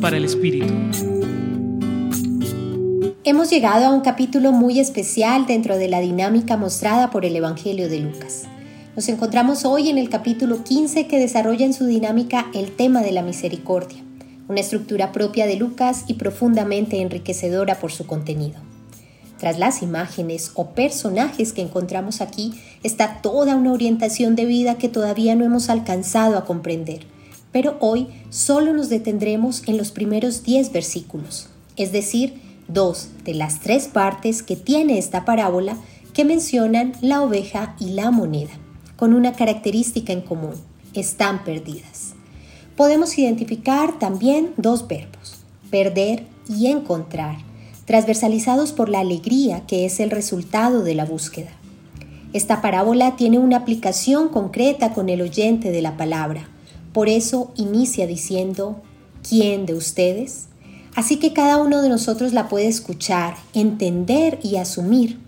Para el Espíritu. Hemos llegado a un capítulo muy especial dentro de la dinámica mostrada por el Evangelio de Lucas. Nos encontramos hoy en el capítulo 15 que desarrolla en su dinámica el tema de la misericordia, una estructura propia de Lucas y profundamente enriquecedora por su contenido. Tras las imágenes o personajes que encontramos aquí está toda una orientación de vida que todavía no hemos alcanzado a comprender pero hoy solo nos detendremos en los primeros 10 versículos, es decir, dos de las tres partes que tiene esta parábola que mencionan la oveja y la moneda, con una característica en común, están perdidas. Podemos identificar también dos verbos, perder y encontrar, transversalizados por la alegría que es el resultado de la búsqueda. Esta parábola tiene una aplicación concreta con el oyente de la palabra, por eso inicia diciendo, ¿quién de ustedes? Así que cada uno de nosotros la puede escuchar, entender y asumir.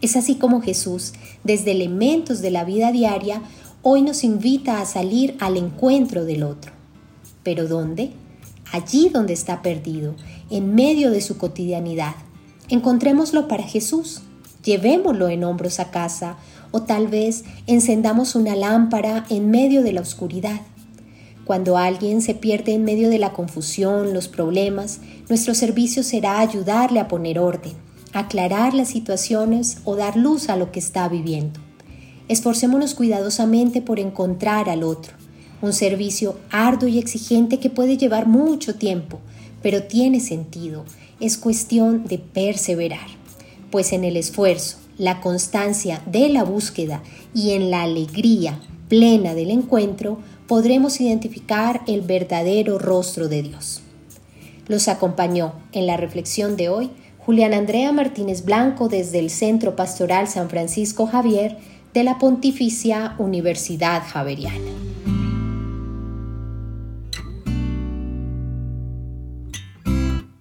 Es así como Jesús, desde elementos de la vida diaria, hoy nos invita a salir al encuentro del otro. ¿Pero dónde? Allí donde está perdido, en medio de su cotidianidad. Encontrémoslo para Jesús, llevémoslo en hombros a casa o tal vez encendamos una lámpara en medio de la oscuridad. Cuando alguien se pierde en medio de la confusión, los problemas, nuestro servicio será ayudarle a poner orden, aclarar las situaciones o dar luz a lo que está viviendo. Esforcémonos cuidadosamente por encontrar al otro, un servicio arduo y exigente que puede llevar mucho tiempo, pero tiene sentido, es cuestión de perseverar, pues en el esfuerzo, la constancia de la búsqueda y en la alegría plena del encuentro, podremos identificar el verdadero rostro de Dios. Los acompañó en la reflexión de hoy Julián Andrea Martínez Blanco desde el Centro Pastoral San Francisco Javier de la Pontificia Universidad Javeriana.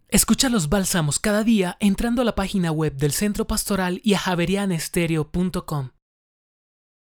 Escucha los bálsamos cada día entrando a la página web del Centro Pastoral y a javerianestereo.com.